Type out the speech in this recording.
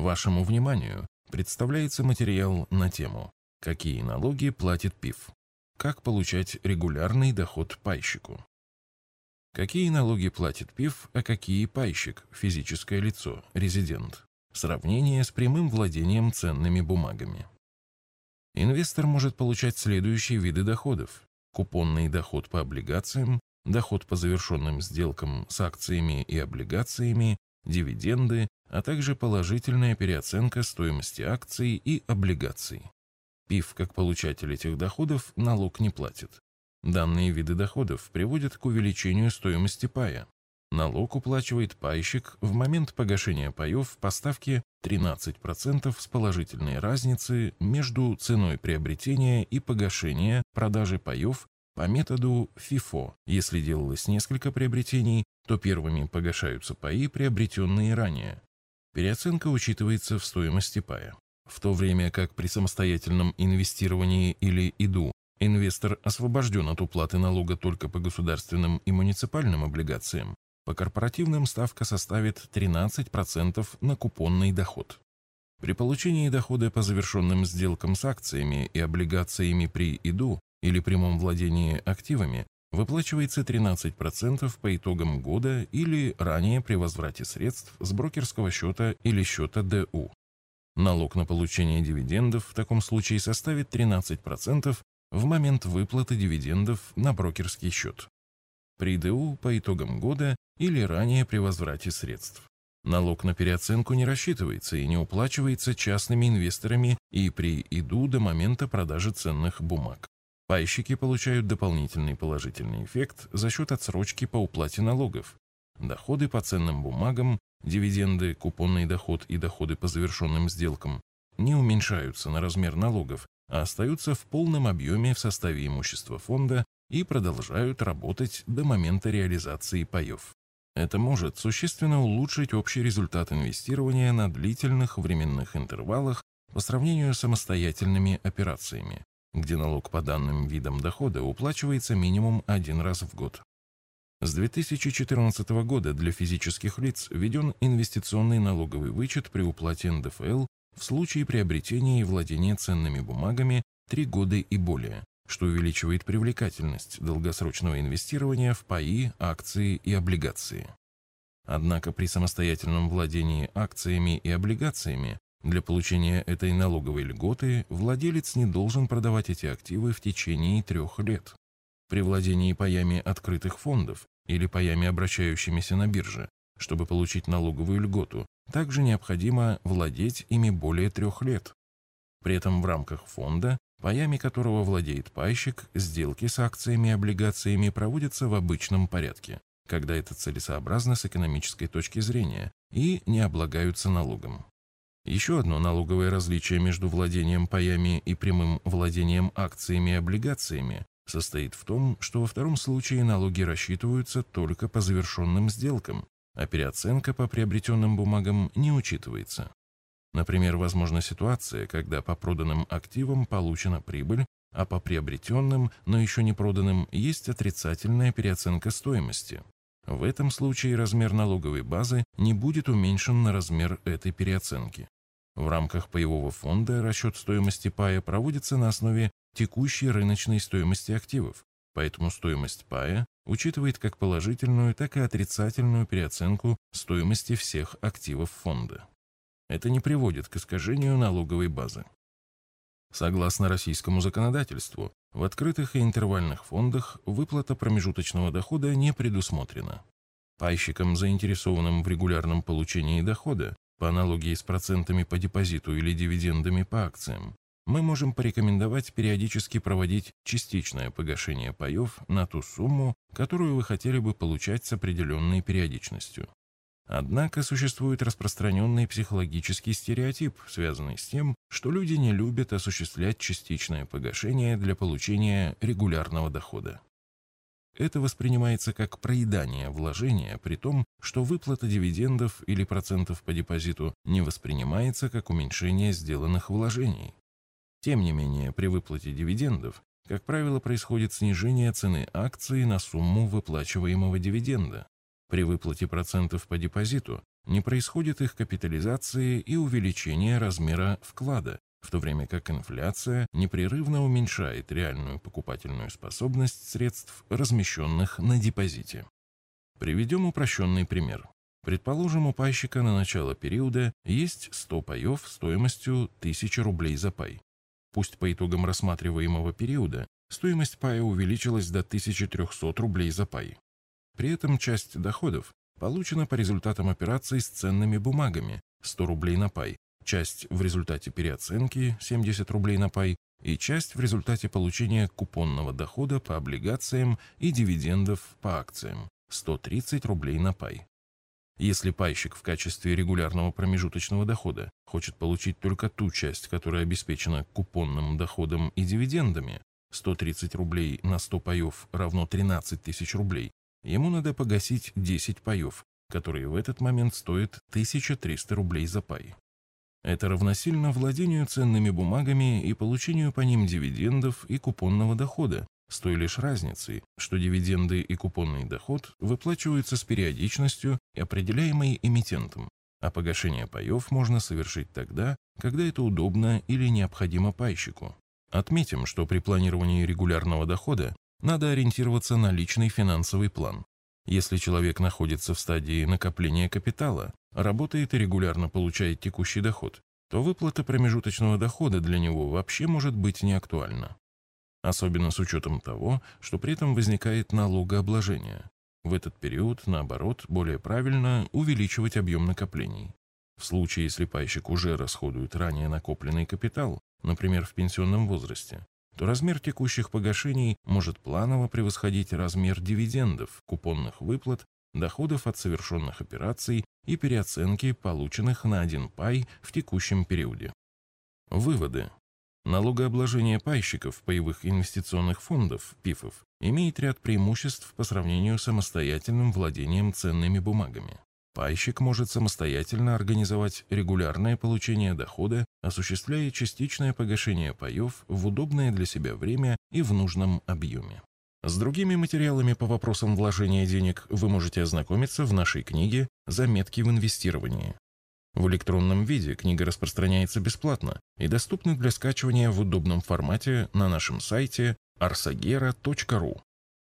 Вашему вниманию представляется материал на тему «Какие налоги платит ПИФ? Как получать регулярный доход пайщику?» Какие налоги платит ПИФ, а какие пайщик, физическое лицо, резидент? Сравнение с прямым владением ценными бумагами. Инвестор может получать следующие виды доходов. Купонный доход по облигациям, доход по завершенным сделкам с акциями и облигациями, дивиденды, а также положительная переоценка стоимости акций и облигаций. ПИФ, как получатель этих доходов, налог не платит. Данные виды доходов приводят к увеличению стоимости пая. Налог уплачивает пайщик в момент погашения паев по ставке 13% с положительной разницы между ценой приобретения и погашения продажи паев по методу FIFO. Если делалось несколько приобретений, то первыми погашаются паи, приобретенные ранее. Переоценка учитывается в стоимости пая. В то время как при самостоятельном инвестировании или ИДУ инвестор освобожден от уплаты налога только по государственным и муниципальным облигациям, по корпоративным ставка составит 13% на купонный доход. При получении дохода по завершенным сделкам с акциями и облигациями при ИДУ или прямом владении активами выплачивается 13% по итогам года или ранее при возврате средств с брокерского счета или счета ДУ. Налог на получение дивидендов в таком случае составит 13% в момент выплаты дивидендов на брокерский счет. При ДУ по итогам года или ранее при возврате средств. Налог на переоценку не рассчитывается и не уплачивается частными инвесторами и при ИДУ до момента продажи ценных бумаг. Пайщики получают дополнительный положительный эффект за счет отсрочки по уплате налогов. Доходы по ценным бумагам, дивиденды, купонный доход и доходы по завершенным сделкам не уменьшаются на размер налогов, а остаются в полном объеме в составе имущества фонда и продолжают работать до момента реализации паев. Это может существенно улучшить общий результат инвестирования на длительных временных интервалах по сравнению с самостоятельными операциями где налог по данным видам дохода уплачивается минимум один раз в год. С 2014 года для физических лиц введен инвестиционный налоговый вычет при уплате НДФЛ в случае приобретения и владения ценными бумагами 3 года и более, что увеличивает привлекательность долгосрочного инвестирования в паи, акции и облигации. Однако при самостоятельном владении акциями и облигациями для получения этой налоговой льготы владелец не должен продавать эти активы в течение трех лет. При владении паями открытых фондов или паями, обращающимися на бирже, чтобы получить налоговую льготу, также необходимо владеть ими более трех лет. При этом в рамках фонда, паями которого владеет пайщик, сделки с акциями и облигациями проводятся в обычном порядке, когда это целесообразно с экономической точки зрения, и не облагаются налогом. Еще одно налоговое различие между владением паями и прямым владением акциями и облигациями состоит в том, что во втором случае налоги рассчитываются только по завершенным сделкам, а переоценка по приобретенным бумагам не учитывается. Например, возможна ситуация, когда по проданным активам получена прибыль, а по приобретенным, но еще не проданным, есть отрицательная переоценка стоимости. В этом случае размер налоговой базы не будет уменьшен на размер этой переоценки. В рамках паевого фонда расчет стоимости пая проводится на основе текущей рыночной стоимости активов, поэтому стоимость пая учитывает как положительную, так и отрицательную переоценку стоимости всех активов фонда. Это не приводит к искажению налоговой базы. Согласно российскому законодательству, в открытых и интервальных фондах выплата промежуточного дохода не предусмотрена. Пайщикам, заинтересованным в регулярном получении дохода, по аналогии с процентами по депозиту или дивидендами по акциям, мы можем порекомендовать периодически проводить частичное погашение паев на ту сумму, которую вы хотели бы получать с определенной периодичностью. Однако существует распространенный психологический стереотип, связанный с тем, что люди не любят осуществлять частичное погашение для получения регулярного дохода. Это воспринимается как проедание вложения, при том, что выплата дивидендов или процентов по депозиту не воспринимается как уменьшение сделанных вложений. Тем не менее, при выплате дивидендов, как правило, происходит снижение цены акции на сумму выплачиваемого дивиденда, при выплате процентов по депозиту не происходит их капитализации и увеличения размера вклада, в то время как инфляция непрерывно уменьшает реальную покупательную способность средств, размещенных на депозите. Приведем упрощенный пример. Предположим, у пайщика на начало периода есть 100 паев стоимостью 1000 рублей за пай. Пусть по итогам рассматриваемого периода стоимость пая увеличилась до 1300 рублей за пай. При этом часть доходов получена по результатам операций с ценными бумагами 100 рублей на пай, часть в результате переоценки 70 рублей на пай и часть в результате получения купонного дохода по облигациям и дивидендов по акциям 130 рублей на пай. Если пайщик в качестве регулярного промежуточного дохода хочет получить только ту часть, которая обеспечена купонным доходом и дивидендами, 130 рублей на 100 паев равно 13 тысяч рублей, ему надо погасить 10 паев, которые в этот момент стоят 1300 рублей за пай. Это равносильно владению ценными бумагами и получению по ним дивидендов и купонного дохода, с той лишь разницей, что дивиденды и купонный доход выплачиваются с периодичностью, определяемой эмитентом, а погашение паев можно совершить тогда, когда это удобно или необходимо пайщику. Отметим, что при планировании регулярного дохода надо ориентироваться на личный финансовый план. Если человек находится в стадии накопления капитала, работает и регулярно получает текущий доход, то выплата промежуточного дохода для него вообще может быть не актуальна особенно с учетом того, что при этом возникает налогообложение. В этот период, наоборот, более правильно увеличивать объем накоплений. В случае, если пайщик уже расходует ранее накопленный капитал, например, в пенсионном возрасте, то размер текущих погашений может планово превосходить размер дивидендов, купонных выплат, доходов от совершенных операций и переоценки, полученных на один пай в текущем периоде. Выводы. Налогообложение пайщиков паевых инвестиционных фондов, ПИФов, имеет ряд преимуществ по сравнению с самостоятельным владением ценными бумагами. Пайщик может самостоятельно организовать регулярное получение дохода, осуществляя частичное погашение паев в удобное для себя время и в нужном объеме. С другими материалами по вопросам вложения денег вы можете ознакомиться в нашей книге «Заметки в инвестировании». В электронном виде книга распространяется бесплатно и доступна для скачивания в удобном формате на нашем сайте arsagera.ru.